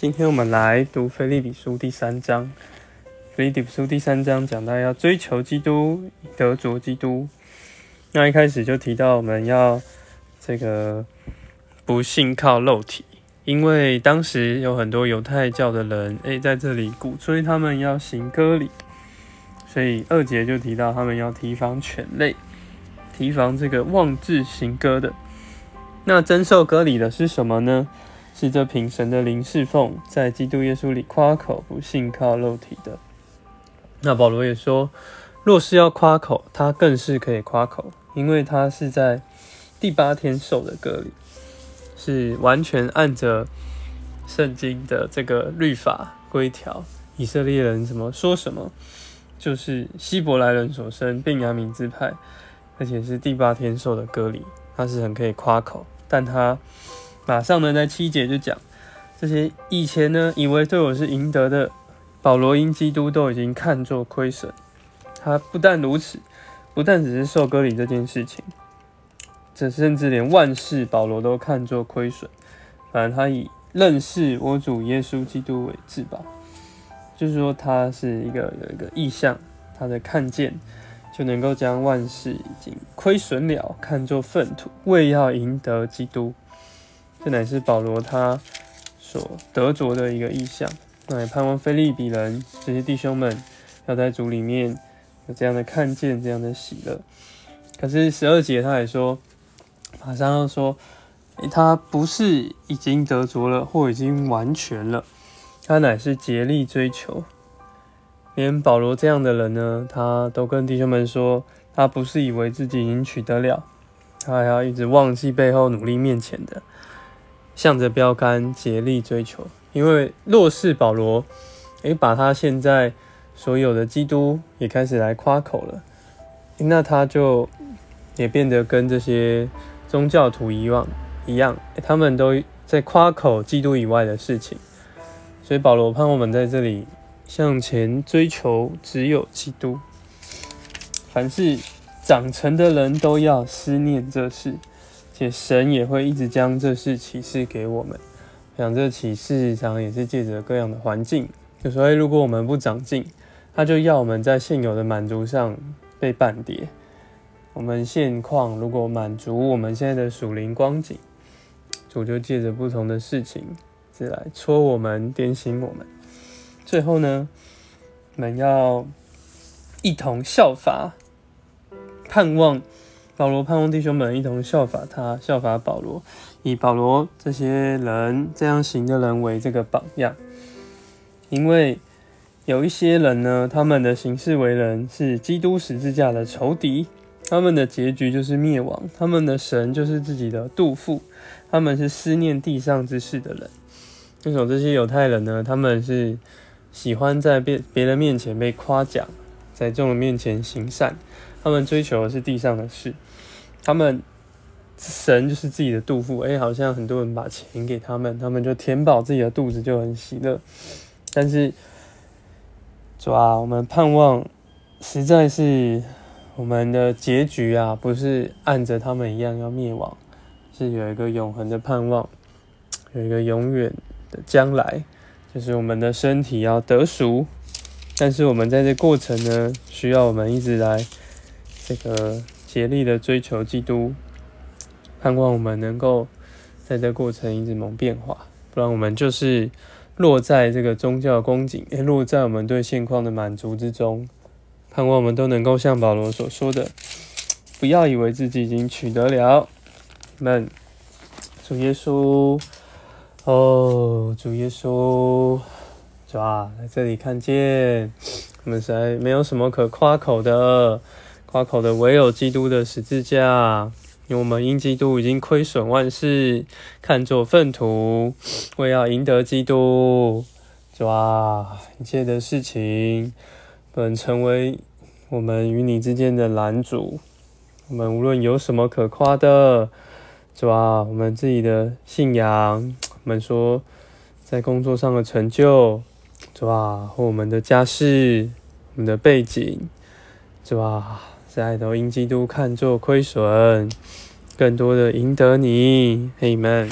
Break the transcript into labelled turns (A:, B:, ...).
A: 今天我们来读《腓立比书》第三章。《腓立比书》第三章讲到要追求基督，得着基督。那一开始就提到我们要这个不信靠肉体，因为当时有很多犹太教的人，诶，在这里鼓吹他们要行割礼，所以二节就提到他们要提防犬类，提防这个妄自行割的。那真受割礼的是什么呢？是这凭神的灵侍奉，在基督耶稣里夸口，不信靠肉体的。那保罗也说，若是要夸口，他更是可以夸口，因为他是在第八天受的割礼，是完全按着圣经的这个律法规条，以色列人怎么说什么，就是希伯来人所生，并亚敏支派，而且是第八天受的割礼，他是很可以夸口，但他。马上呢，在七节就讲这些以前呢，以为对我是赢得的，保罗因基督都已经看作亏损。他不但如此，不但只是受割礼这件事情，这甚至连万事保罗都看作亏损。反正他以认识我主耶稣基督为至宝，就是说他是一个有一个意向，他的看见就能够将万事已经亏损了，看作粪土，为要赢得基督。这乃是保罗他所得着的一个意象。那也盼望菲利比人这些弟兄们要在主里面有这样的看见，这样的喜乐。可是十二节他也说，马上要说，他不是已经得着了，或已经完全了，他乃是竭力追求。连保罗这样的人呢，他都跟弟兄们说，他不是以为自己已经取得了，他还要一直忘记背后努力面前的。向着标杆竭力追求，因为若是保罗，诶，把他现在所有的基督也开始来夸口了，那他就也变得跟这些宗教徒一样一样，他们都在夸口基督以外的事情。所以保罗盼我们在这里向前追求，只有基督。凡是长成的人都要思念这事。且神也会一直将这事启示给我们。想这启示常也是借着各样的环境。有时候，如果我们不长进，他就要我们在现有的满足上被绊跌。我们现况如果满足我们现在的属灵光景，主就借着不同的事情，是来戳我们、点醒我们。最后呢，我们要一同效法，盼望。保罗盼望弟兄们一同效法他，效法保罗，以保罗这些人这样行的人为这个榜样。因为有一些人呢，他们的行事为人是基督十字架的仇敌，他们的结局就是灭亡，他们的神就是自己的杜甫，他们是思念地上之事的人。为什么这些犹太人呢？他们是喜欢在别别人面前被夸奖，在众人面前行善，他们追求的是地上的事。他们神就是自己的肚腹，哎，好像很多人把钱给他们，他们就填饱自己的肚子，就很喜乐。但是主啊，我们盼望实在是我们的结局啊，不是按着他们一样要灭亡，是有一个永恒的盼望，有一个永远的将来，就是我们的身体要得赎。但是我们在这过程呢，需要我们一直来这个。竭力的追求基督，盼望我们能够在这过程一直蒙变化，不然我们就是落在这个宗教光景，也落在我们对现况的满足之中。盼望我们都能够像保罗所说的，不要以为自己已经取得了。们，主耶稣，哦，主耶稣，主啊，在这里看见，我们实在没有什么可夸口的。夸口的唯有基督的十字架，因为我们因基督已经亏损万事，看作粪土，为要赢得基督，主啊，一切的事情本成为我们与你之间的拦阻。我们无论有什么可夸的，主啊，我们自己的信仰，我们说在工作上的成就，主啊，和我们的家世，我们的背景，主啊。在都因基督看作亏损，更多的赢得你，嘿，man。